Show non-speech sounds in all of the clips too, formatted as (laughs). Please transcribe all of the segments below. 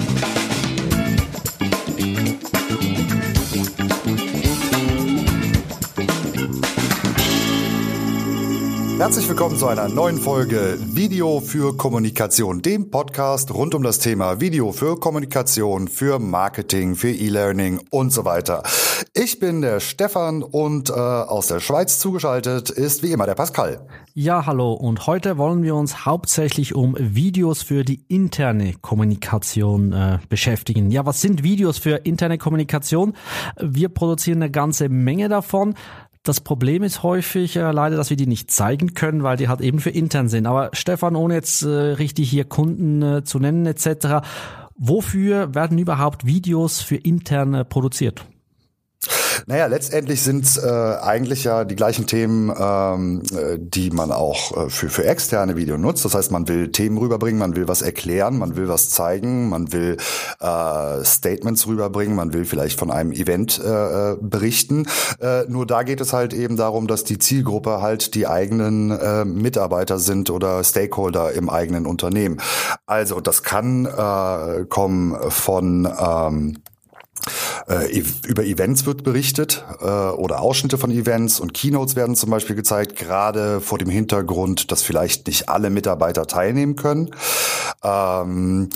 Bye. Herzlich willkommen zu einer neuen Folge Video für Kommunikation, dem Podcast rund um das Thema Video für Kommunikation, für Marketing, für E-Learning und so weiter. Ich bin der Stefan und äh, aus der Schweiz zugeschaltet ist wie immer der Pascal. Ja, hallo und heute wollen wir uns hauptsächlich um Videos für die interne Kommunikation äh, beschäftigen. Ja, was sind Videos für interne Kommunikation? Wir produzieren eine ganze Menge davon. Das Problem ist häufig äh, leider, dass wir die nicht zeigen können, weil die halt eben für intern sind. Aber Stefan, ohne jetzt äh, richtig hier Kunden äh, zu nennen etc., wofür werden überhaupt Videos für intern äh, produziert? Naja, letztendlich sind es äh, eigentlich ja die gleichen Themen, ähm, äh, die man auch äh, für, für externe Video nutzt. Das heißt, man will Themen rüberbringen, man will was erklären, man will was zeigen, man will äh, Statements rüberbringen, man will vielleicht von einem Event äh, äh berichten. Äh, nur da geht es halt eben darum, dass die Zielgruppe halt die eigenen äh, Mitarbeiter sind oder Stakeholder im eigenen Unternehmen. Also das kann äh, kommen von ähm, äh, über Events wird berichtet äh, oder Ausschnitte von Events und Keynotes werden zum Beispiel gezeigt, gerade vor dem Hintergrund, dass vielleicht nicht alle Mitarbeiter teilnehmen können. Ähm,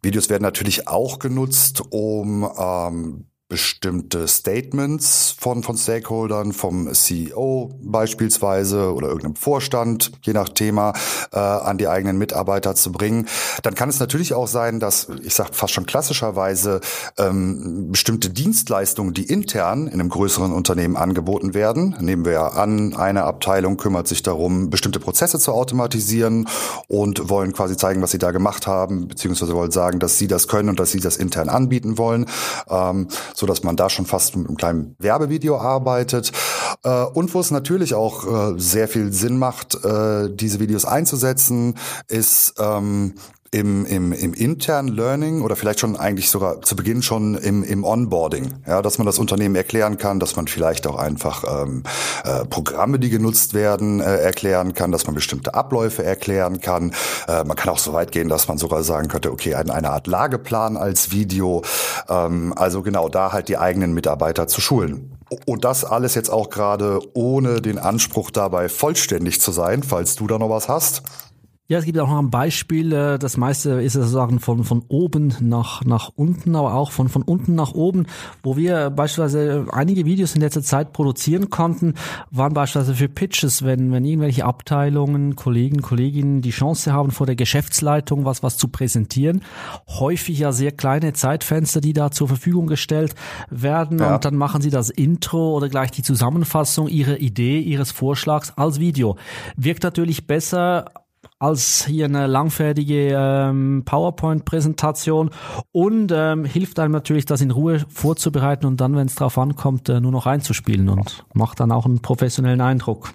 Videos werden natürlich auch genutzt, um ähm, bestimmte Statements von, von Stakeholdern, vom CEO beispielsweise oder irgendeinem Vorstand, je nach Thema, äh, an die eigenen Mitarbeiter zu bringen. Dann kann es natürlich auch sein, dass, ich sage fast schon klassischerweise, ähm, bestimmte Dienstleistungen, die intern in einem größeren Unternehmen angeboten werden, nehmen wir ja an, eine Abteilung kümmert sich darum, bestimmte Prozesse zu automatisieren und wollen quasi zeigen, was sie da gemacht haben, beziehungsweise wollen sagen, dass sie das können und dass sie das intern anbieten wollen. Ähm, so dass man da schon fast mit einem kleinen Werbevideo arbeitet. Äh, und wo es natürlich auch äh, sehr viel Sinn macht, äh, diese Videos einzusetzen, ist ähm, im, im, im internen Learning oder vielleicht schon eigentlich sogar zu Beginn schon im, im Onboarding, ja, dass man das Unternehmen erklären kann, dass man vielleicht auch einfach ähm, äh, Programme, die genutzt werden, äh, erklären kann, dass man bestimmte Abläufe erklären kann. Äh, man kann auch so weit gehen, dass man sogar sagen könnte, okay, eine, eine Art Lageplan als Video. Ähm, also genau da halt die eigenen Mitarbeiter zu schulen. Und das alles jetzt auch gerade ohne den Anspruch dabei vollständig zu sein, falls du da noch was hast. Ja, es gibt auch noch ein Beispiel. Äh, das meiste ist sozusagen von, von oben nach, nach unten, aber auch von, von unten nach oben, wo wir beispielsweise einige Videos in letzter Zeit produzieren konnten, waren beispielsweise für Pitches, wenn, wenn irgendwelche Abteilungen, Kollegen, Kolleginnen die Chance haben, vor der Geschäftsleitung was, was zu präsentieren. Häufig ja sehr kleine Zeitfenster, die da zur Verfügung gestellt werden ja. und dann machen sie das Intro oder gleich die Zusammenfassung ihrer Idee, ihres Vorschlags als Video. Wirkt natürlich besser als hier eine langfertige ähm, PowerPoint-Präsentation und ähm, hilft einem natürlich, das in Ruhe vorzubereiten und dann, wenn es drauf ankommt, äh, nur noch einzuspielen und macht dann auch einen professionellen Eindruck.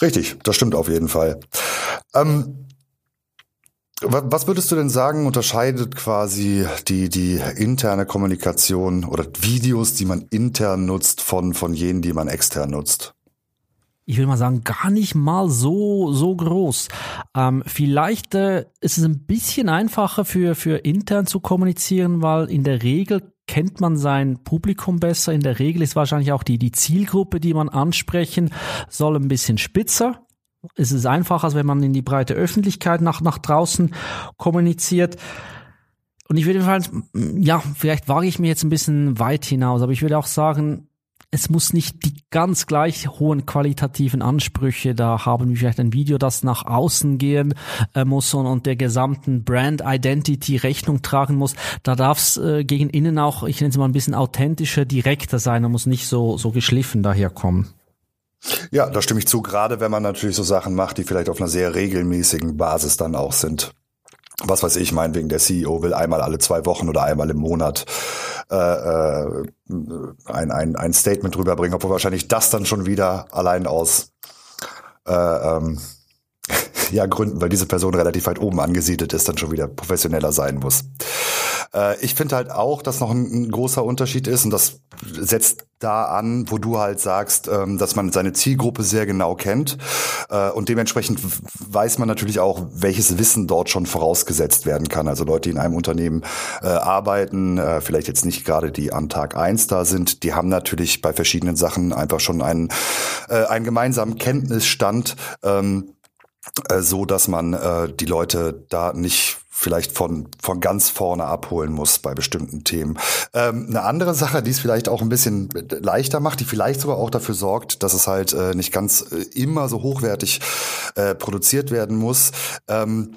Richtig, das stimmt auf jeden Fall. Ähm, was würdest du denn sagen, unterscheidet quasi die, die interne Kommunikation oder Videos, die man intern nutzt, von, von jenen, die man extern nutzt? Ich will mal sagen, gar nicht mal so, so groß. Ähm, vielleicht äh, ist es ein bisschen einfacher für, für intern zu kommunizieren, weil in der Regel kennt man sein Publikum besser. In der Regel ist wahrscheinlich auch die, die Zielgruppe, die man ansprechen soll, ein bisschen spitzer. Es ist einfacher, als wenn man in die breite Öffentlichkeit nach, nach draußen kommuniziert. Und ich würde jedenfalls, ja, vielleicht wage ich mir jetzt ein bisschen weit hinaus, aber ich würde auch sagen, es muss nicht die ganz gleich hohen qualitativen Ansprüche da haben, wie vielleicht ein Video, das nach außen gehen äh, muss und, und der gesamten Brand Identity Rechnung tragen muss. Da darf es äh, gegen innen auch, ich nenne es mal ein bisschen authentischer, direkter sein und muss nicht so, so geschliffen daherkommen. Ja, da stimme ich zu, gerade wenn man natürlich so Sachen macht, die vielleicht auf einer sehr regelmäßigen Basis dann auch sind was weiß ich, meinetwegen der CEO will einmal alle zwei Wochen oder einmal im Monat äh, äh, ein, ein, ein Statement rüberbringen, obwohl wahrscheinlich das dann schon wieder allein aus äh, ähm, ja, Gründen, weil diese Person relativ weit oben angesiedelt ist, dann schon wieder professioneller sein muss. Äh, ich finde halt auch, dass noch ein, ein, großer Unterschied ist und das setzt da an, wo du halt sagst, ähm, dass man seine Zielgruppe sehr genau kennt äh, und dementsprechend weiß man natürlich auch, welches Wissen dort schon vorausgesetzt werden kann. Also Leute, die in einem Unternehmen äh, arbeiten, äh, vielleicht jetzt nicht gerade die an Tag eins da sind, die haben natürlich bei verschiedenen Sachen einfach schon einen, äh, einen gemeinsamen Kenntnisstand. Ähm, äh, so dass man äh, die Leute da nicht vielleicht von, von ganz vorne abholen muss bei bestimmten Themen. Ähm, eine andere Sache, die es vielleicht auch ein bisschen leichter macht, die vielleicht sogar auch dafür sorgt, dass es halt äh, nicht ganz äh, immer so hochwertig äh, produziert werden muss. Ähm,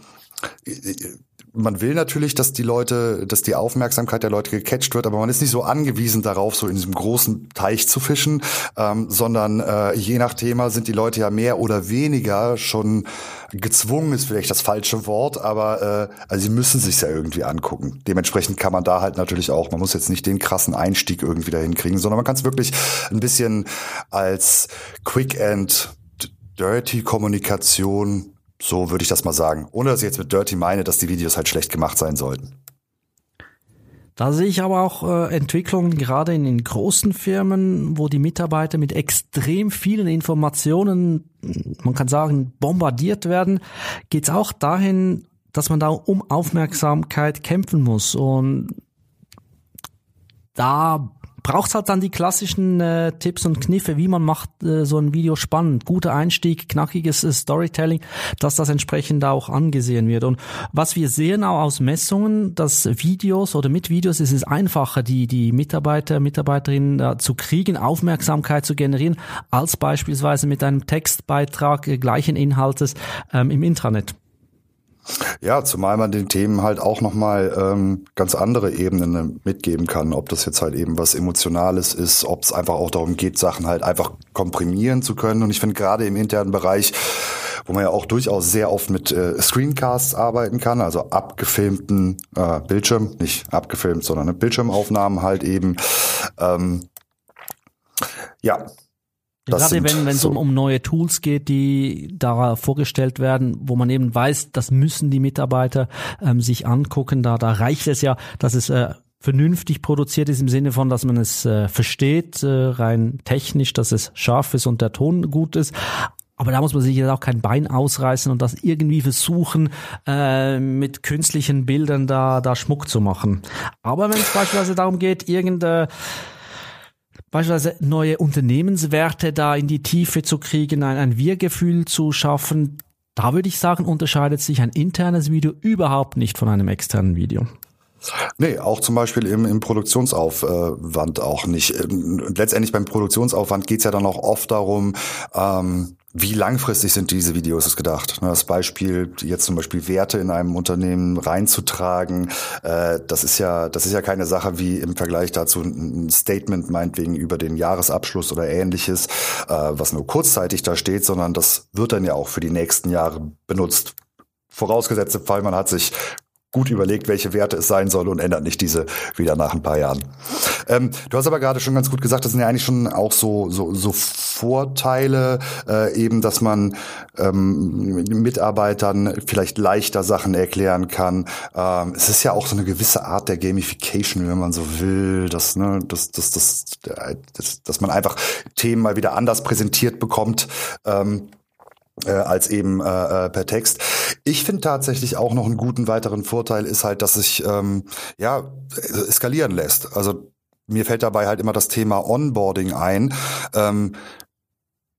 man will natürlich, dass die Leute, dass die Aufmerksamkeit der Leute gecatcht wird, aber man ist nicht so angewiesen darauf, so in diesem großen Teich zu fischen, ähm, sondern äh, je nach Thema sind die Leute ja mehr oder weniger schon gezwungen, ist vielleicht das falsche Wort, aber äh, also sie müssen sich ja irgendwie angucken. Dementsprechend kann man da halt natürlich auch, man muss jetzt nicht den krassen Einstieg irgendwie dahin kriegen, sondern man kann es wirklich ein bisschen als Quick and Dirty Kommunikation so würde ich das mal sagen. Ohne dass ich jetzt mit Dirty meine, dass die Videos halt schlecht gemacht sein sollten. Da sehe ich aber auch äh, Entwicklungen gerade in den großen Firmen, wo die Mitarbeiter mit extrem vielen Informationen, man kann sagen, bombardiert werden, geht es auch dahin, dass man da um Aufmerksamkeit kämpfen muss. Und da braucht halt dann die klassischen äh, Tipps und Kniffe, wie man macht äh, so ein Video spannend, guter Einstieg, knackiges äh, Storytelling, dass das entsprechend auch angesehen wird. Und was wir sehen auch aus Messungen, dass Videos oder mit Videos ist es einfacher, die die Mitarbeiter, Mitarbeiterinnen äh, zu kriegen, Aufmerksamkeit zu generieren, als beispielsweise mit einem Textbeitrag äh, gleichen Inhaltes ähm, im Intranet. Ja, zumal man den Themen halt auch nochmal ähm, ganz andere Ebenen äh, mitgeben kann. Ob das jetzt halt eben was Emotionales ist, ob es einfach auch darum geht, Sachen halt einfach komprimieren zu können. Und ich finde gerade im internen Bereich, wo man ja auch durchaus sehr oft mit äh, Screencasts arbeiten kann, also abgefilmten äh, Bildschirm, nicht abgefilmt, sondern Bildschirmaufnahmen halt eben. Ähm, ja, das Gerade wenn es so. um, um neue Tools geht, die da vorgestellt werden, wo man eben weiß, das müssen die Mitarbeiter ähm, sich angucken. Da, da reicht es ja, dass es äh, vernünftig produziert ist im Sinne von, dass man es äh, versteht, äh, rein technisch, dass es scharf ist und der Ton gut ist. Aber da muss man sich jetzt auch kein Bein ausreißen und das irgendwie versuchen, äh, mit künstlichen Bildern da, da Schmuck zu machen. Aber wenn es beispielsweise darum geht, irgendeine beispielsweise neue Unternehmenswerte da in die Tiefe zu kriegen, ein, ein Wir-Gefühl zu schaffen, da würde ich sagen, unterscheidet sich ein internes Video überhaupt nicht von einem externen Video. Nee, auch zum Beispiel im, im Produktionsaufwand auch nicht. Letztendlich beim Produktionsaufwand geht's ja dann auch oft darum, ähm, wie langfristig sind diese Videos ist gedacht? Ne, das Beispiel, jetzt zum Beispiel Werte in einem Unternehmen reinzutragen, äh, das ist ja, das ist ja keine Sache wie im Vergleich dazu ein Statement meinetwegen über den Jahresabschluss oder ähnliches, äh, was nur kurzzeitig da steht, sondern das wird dann ja auch für die nächsten Jahre benutzt. Vorausgesetzt im Fall, man hat sich gut überlegt, welche Werte es sein soll und ändert nicht diese wieder nach ein paar Jahren. Ähm, du hast aber gerade schon ganz gut gesagt, das sind ja eigentlich schon auch so so, so Vorteile, äh, eben, dass man ähm, Mitarbeitern vielleicht leichter Sachen erklären kann. Ähm, es ist ja auch so eine gewisse Art der Gamification, wenn man so will, dass ne, dass, dass, dass, dass, dass man einfach Themen mal wieder anders präsentiert bekommt. Ähm, äh, als eben äh, äh, per Text. Ich finde tatsächlich auch noch einen guten weiteren Vorteil ist halt, dass sich ähm, ja eskalieren lässt. Also mir fällt dabei halt immer das Thema Onboarding ein. Ähm,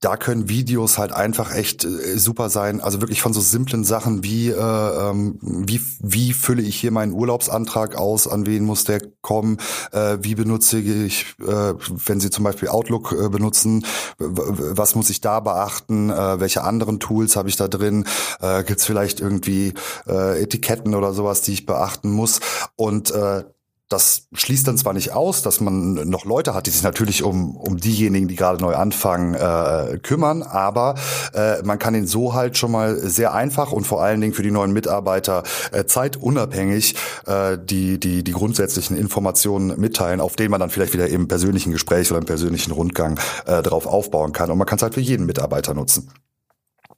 da können Videos halt einfach echt äh, super sein. Also wirklich von so simplen Sachen wie, äh, ähm, wie, wie fülle ich hier meinen Urlaubsantrag aus, an wen muss der kommen, äh, wie benutze ich, äh, wenn Sie zum Beispiel Outlook äh, benutzen, was muss ich da beachten, äh, welche anderen Tools habe ich da drin, äh, gibt es vielleicht irgendwie äh, Etiketten oder sowas, die ich beachten muss. Und äh, das schließt dann zwar nicht aus, dass man noch Leute hat, die sich natürlich um, um diejenigen, die gerade neu anfangen, äh, kümmern, aber äh, man kann ihn so halt schon mal sehr einfach und vor allen Dingen für die neuen Mitarbeiter äh, zeitunabhängig äh, die, die, die grundsätzlichen Informationen mitteilen, auf denen man dann vielleicht wieder im persönlichen Gespräch oder im persönlichen Rundgang äh, darauf aufbauen kann. Und man kann es halt für jeden Mitarbeiter nutzen.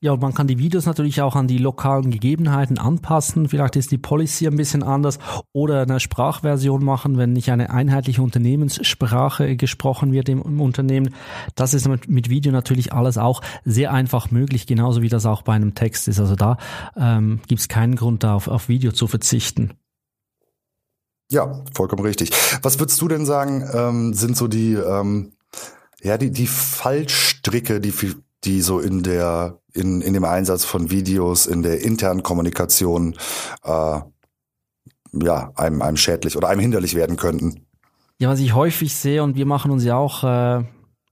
Ja, man kann die Videos natürlich auch an die lokalen Gegebenheiten anpassen. Vielleicht ist die Policy ein bisschen anders oder eine Sprachversion machen, wenn nicht eine einheitliche Unternehmenssprache gesprochen wird im, im Unternehmen. Das ist mit, mit, Video natürlich alles auch sehr einfach möglich, genauso wie das auch bei einem Text ist. Also da ähm, gibt es keinen Grund, da auf, auf Video zu verzichten. Ja, vollkommen richtig. Was würdest du denn sagen, ähm, sind so die, ähm, ja, die, die Fallstricke, die die so in der in, in dem Einsatz von Videos, in der internen Kommunikation äh, ja einem, einem schädlich oder einem hinderlich werden könnten. Ja, was ich häufig sehe und wir machen uns ja auch äh,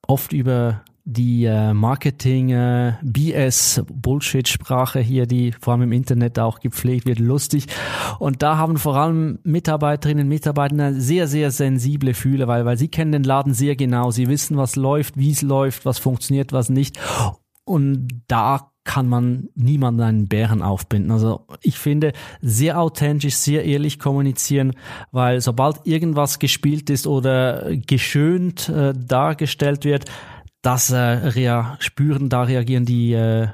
oft über die äh, Marketing äh, hier, die vor allem im Internet auch gepflegt wird, lustig. Und da haben vor allem Mitarbeiterinnen und Mitarbeiter sehr sehr sensible Fühle, weil weil sie kennen den Laden sehr genau, sie wissen, was läuft, wie es läuft, was funktioniert, was nicht. Und da kann man niemanden einen Bären aufbinden. Also ich finde, sehr authentisch, sehr ehrlich kommunizieren, weil sobald irgendwas gespielt ist oder geschönt äh, dargestellt wird, das äh, spüren, da reagieren die äh,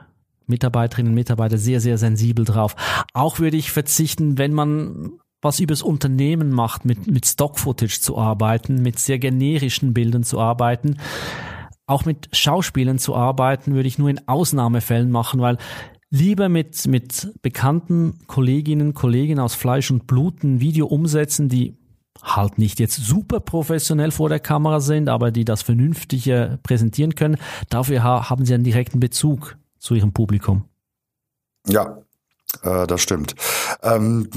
Mitarbeiterinnen und Mitarbeiter sehr, sehr sensibel drauf. Auch würde ich verzichten, wenn man was übers Unternehmen macht, mit, mit Stock-Footage zu arbeiten, mit sehr generischen Bildern zu arbeiten. Auch mit Schauspielern zu arbeiten, würde ich nur in Ausnahmefällen machen, weil lieber mit, mit bekannten Kolleginnen, Kollegen aus Fleisch und Blut ein Video umsetzen, die halt nicht jetzt super professionell vor der Kamera sind, aber die das vernünftig präsentieren können. Dafür haben sie einen direkten Bezug zu ihrem Publikum. Ja, äh, das stimmt. Ähm,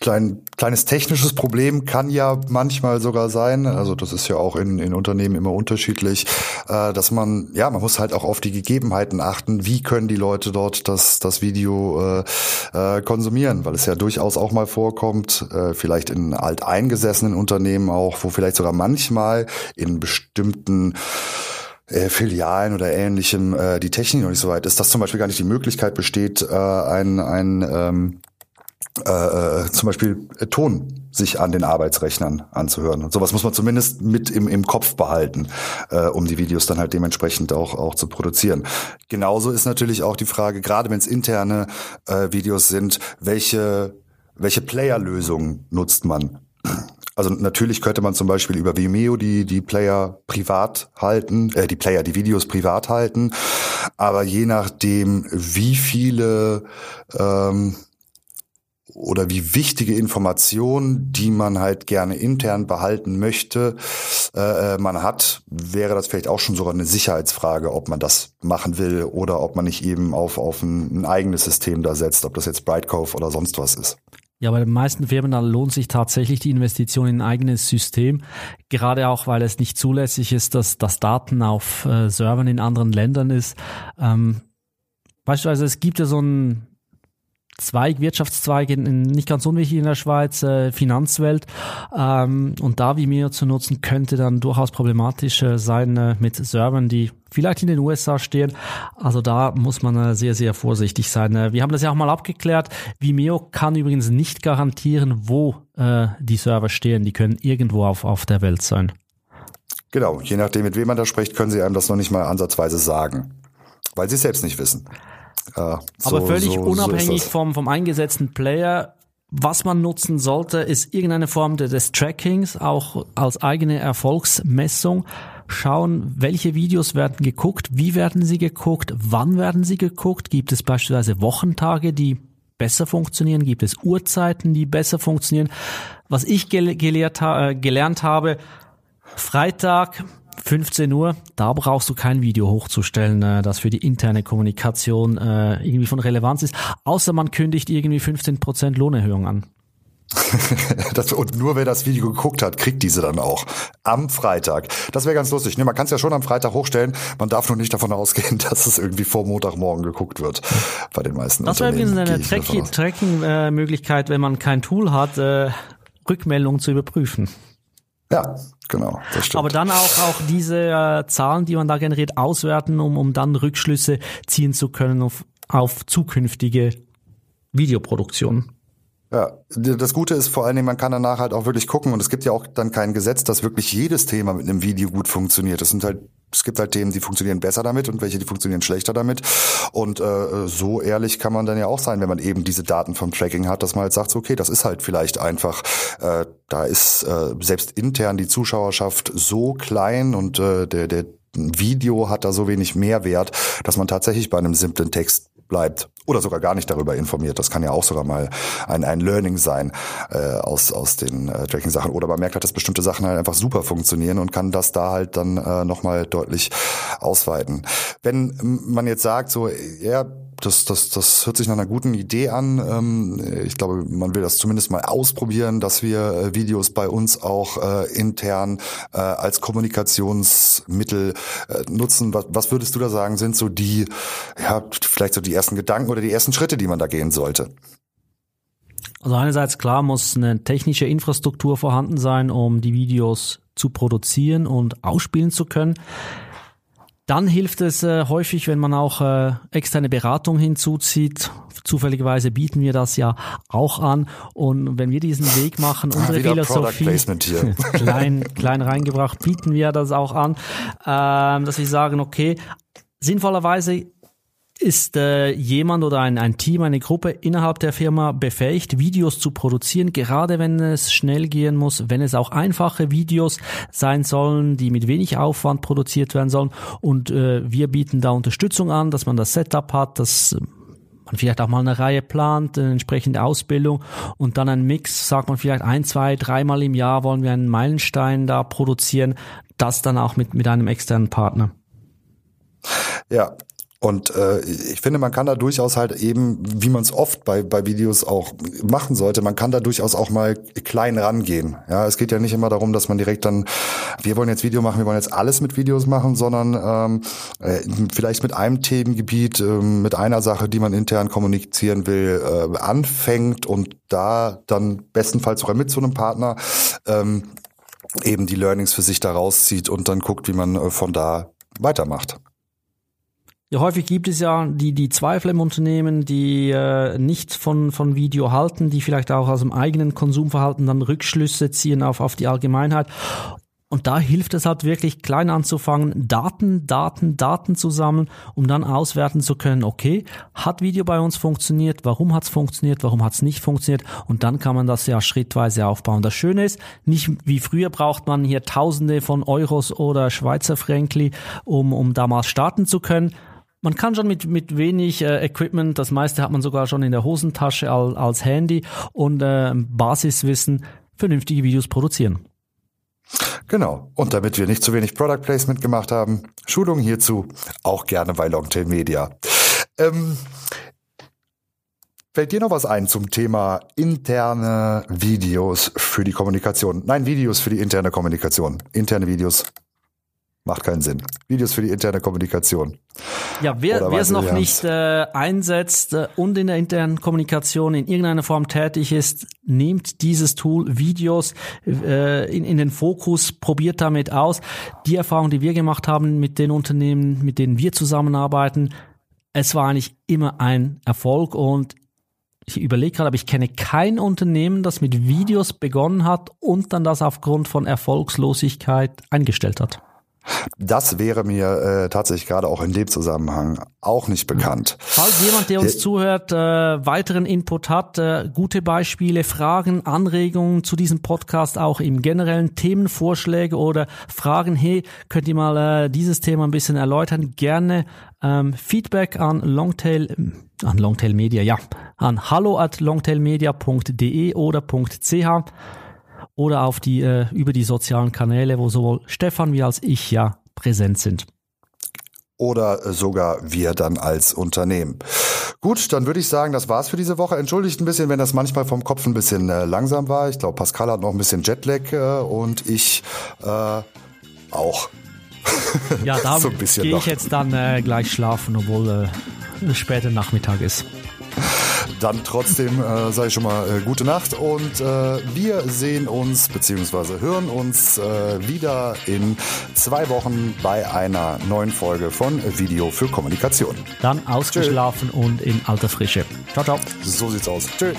klein, kleines technisches Problem kann ja manchmal sogar sein, also das ist ja auch in, in Unternehmen immer unterschiedlich, äh, dass man, ja, man muss halt auch auf die Gegebenheiten achten, wie können die Leute dort das, das Video äh, äh, konsumieren, weil es ja durchaus auch mal vorkommt, äh, vielleicht in alteingesessenen Unternehmen auch, wo vielleicht sogar manchmal in bestimmten äh, Filialen oder ähnlichem äh, die Technik noch nicht so weit ist, dass zum Beispiel gar nicht die Möglichkeit besteht, äh, ein, ein ähm, äh, äh zum Beispiel äh, Ton sich an den Arbeitsrechnern anzuhören. Und sowas muss man zumindest mit im, im Kopf behalten, äh, um die Videos dann halt dementsprechend auch, auch zu produzieren. Genauso ist natürlich auch die Frage, gerade wenn es interne äh, Videos sind, welche welche Player-Lösung nutzt man? Also natürlich könnte man zum Beispiel über Vimeo die, die Player privat halten, äh, die Player, die Videos privat halten. Aber je nachdem, wie viele ähm, oder wie wichtige Informationen, die man halt gerne intern behalten möchte, äh, äh, man hat, wäre das vielleicht auch schon sogar eine Sicherheitsfrage, ob man das machen will oder ob man nicht eben auf, auf ein, ein eigenes System da setzt, ob das jetzt Brightcove oder sonst was ist. Ja, bei den meisten Firmen da lohnt sich tatsächlich die Investition in ein eigenes System, gerade auch, weil es nicht zulässig ist, dass, dass Daten auf äh, Servern in anderen Ländern ist. Ähm, beispielsweise, es gibt ja so ein Zweig, Wirtschaftszweig, nicht ganz unwichtig in der Schweiz, äh, Finanzwelt. Ähm, und da Vimeo zu nutzen, könnte dann durchaus problematisch äh, sein äh, mit Servern, die vielleicht in den USA stehen. Also da muss man äh, sehr, sehr vorsichtig sein. Äh, wir haben das ja auch mal abgeklärt. Vimeo kann übrigens nicht garantieren, wo äh, die Server stehen. Die können irgendwo auf, auf der Welt sein. Genau, je nachdem, mit wem man da spricht, können sie einem das noch nicht mal ansatzweise sagen, weil sie es selbst nicht wissen. Ja, so, Aber völlig so, unabhängig so vom, vom eingesetzten Player, was man nutzen sollte, ist irgendeine Form des Trackings, auch als eigene Erfolgsmessung. Schauen, welche Videos werden geguckt, wie werden sie geguckt, wann werden sie geguckt, gibt es beispielsweise Wochentage, die besser funktionieren, gibt es Uhrzeiten, die besser funktionieren. Was ich gelehrt, äh, gelernt habe, Freitag 15 Uhr, da brauchst du kein Video hochzustellen, äh, das für die interne Kommunikation äh, irgendwie von Relevanz ist, außer man kündigt irgendwie 15% Lohnerhöhung an. (laughs) das, und nur wer das Video geguckt hat, kriegt diese dann auch am Freitag. Das wäre ganz lustig. Ne, man kann es ja schon am Freitag hochstellen. Man darf nur nicht davon ausgehen, (laughs) dass es irgendwie vor Montagmorgen geguckt wird. Bei den meisten. Das wäre übrigens eine Tracking-Möglichkeit, wenn man kein Tool hat, äh, Rückmeldungen zu überprüfen. Ja, genau. Das stimmt. Aber dann auch, auch diese äh, Zahlen, die man da generiert, auswerten, um, um dann Rückschlüsse ziehen zu können auf, auf zukünftige Videoproduktionen. Ja, das Gute ist vor allen Dingen, man kann danach halt auch wirklich gucken und es gibt ja auch dann kein Gesetz, dass wirklich jedes Thema mit einem Video gut funktioniert. Es sind halt es gibt halt Themen, die funktionieren besser damit und welche, die funktionieren schlechter damit. Und äh, so ehrlich kann man dann ja auch sein, wenn man eben diese Daten vom Tracking hat, dass man halt sagt, so, okay, das ist halt vielleicht einfach, äh, da ist äh, selbst intern die Zuschauerschaft so klein und äh, der, der Video hat da so wenig Mehrwert, dass man tatsächlich bei einem simplen Text bleibt oder sogar gar nicht darüber informiert. Das kann ja auch sogar mal ein, ein Learning sein äh, aus, aus den äh, Tracking-Sachen. Oder man merkt halt, dass bestimmte Sachen halt einfach super funktionieren und kann das da halt dann äh, nochmal deutlich ausweiten. Wenn man jetzt sagt, so, ja, das, das, das hört sich nach einer guten Idee an. Ähm, ich glaube, man will das zumindest mal ausprobieren, dass wir äh, Videos bei uns auch äh, intern äh, als Kommunikationsmittel nutzen. Was, was würdest du da sagen, sind so die, ja, vielleicht so die ersten Gedanken oder die ersten Schritte, die man da gehen sollte? Also einerseits klar muss eine technische Infrastruktur vorhanden sein, um die Videos zu produzieren und ausspielen zu können. Dann hilft es äh, häufig, wenn man auch äh, externe Beratung hinzuzieht. Zufälligerweise bieten wir das ja auch an. Und wenn wir diesen Weg machen, ah, unsere Philosophie (laughs) klein, klein reingebracht, bieten wir das auch an, ähm, dass wir sagen, okay, sinnvollerweise ist äh, jemand oder ein, ein Team, eine Gruppe innerhalb der Firma befähigt, Videos zu produzieren, gerade wenn es schnell gehen muss, wenn es auch einfache Videos sein sollen, die mit wenig Aufwand produziert werden sollen. Und äh, wir bieten da Unterstützung an, dass man das Setup hat, dass man vielleicht auch mal eine Reihe plant, eine entsprechende Ausbildung und dann ein Mix, sagt man vielleicht ein, zwei, dreimal im Jahr wollen wir einen Meilenstein da produzieren, das dann auch mit, mit einem externen Partner. Ja, und äh, ich finde, man kann da durchaus halt eben, wie man es oft bei, bei Videos auch machen sollte, man kann da durchaus auch mal klein rangehen. Ja, es geht ja nicht immer darum, dass man direkt dann, wir wollen jetzt Video machen, wir wollen jetzt alles mit Videos machen, sondern ähm, äh, vielleicht mit einem Themengebiet, äh, mit einer Sache, die man intern kommunizieren will, äh, anfängt und da dann bestenfalls sogar mit so einem Partner ähm, eben die Learnings für sich da rauszieht und dann guckt, wie man äh, von da weitermacht. Ja, häufig gibt es ja die, die Zweifel im Unternehmen, die äh, nicht von, von Video halten, die vielleicht auch aus dem eigenen Konsumverhalten dann Rückschlüsse ziehen auf, auf die Allgemeinheit. Und da hilft es halt wirklich klein anzufangen, Daten, Daten, Daten zu sammeln, um dann auswerten zu können, okay, hat Video bei uns funktioniert, warum hat es funktioniert, warum hat es nicht funktioniert und dann kann man das ja schrittweise aufbauen. Das Schöne ist, nicht wie früher braucht man hier Tausende von Euros oder Schweizer Frankli, um, um da mal starten zu können man kann schon mit, mit wenig äh, Equipment, das meiste hat man sogar schon in der Hosentasche als, als Handy und äh, Basiswissen vernünftige Videos produzieren. Genau. Und damit wir nicht zu wenig Product Placement gemacht haben, Schulung hierzu auch gerne bei Longtail Media. Ähm, Fällt dir noch was ein zum Thema interne Videos für die Kommunikation? Nein, Videos für die interne Kommunikation. Interne Videos Macht keinen Sinn. Videos für die interne Kommunikation. Ja, wer, wer es noch nicht äh, einsetzt äh, und in der internen Kommunikation in irgendeiner Form tätig ist, nehmt dieses Tool Videos äh, in, in den Fokus, probiert damit aus. Die Erfahrung, die wir gemacht haben mit den Unternehmen, mit denen wir zusammenarbeiten, es war eigentlich immer ein Erfolg und ich überlege gerade, aber ich kenne kein Unternehmen, das mit Videos begonnen hat und dann das aufgrund von Erfolgslosigkeit eingestellt hat. Das wäre mir äh, tatsächlich gerade auch in dem Zusammenhang auch nicht bekannt. Falls jemand, der uns der, zuhört, äh, weiteren Input hat, äh, gute Beispiele, Fragen, Anregungen zu diesem Podcast, auch im generellen Themenvorschläge oder Fragen, hey, könnt ihr mal äh, dieses Thema ein bisschen erläutern? Gerne ähm, Feedback an Longtail, an Longtail Media, ja, an hallo at longtailmedia.de oder .ch oder auf die, äh, über die sozialen Kanäle, wo sowohl Stefan wie als ich ja präsent sind. Oder sogar wir dann als Unternehmen. Gut, dann würde ich sagen, das war's für diese Woche. Entschuldigt ein bisschen, wenn das manchmal vom Kopf ein bisschen äh, langsam war. Ich glaube, Pascal hat noch ein bisschen Jetlag äh, und ich äh, auch. Ja, (laughs) da so gehe ich jetzt dann äh, gleich schlafen, obwohl äh, später Nachmittag ist. Dann trotzdem äh, sage ich schon mal äh, gute Nacht und äh, wir sehen uns bzw. hören uns äh, wieder in zwei Wochen bei einer neuen Folge von Video für Kommunikation. Dann ausgeschlafen Tschö. und in alter Frische. Ciao, ciao. So sieht's aus. Tschüss.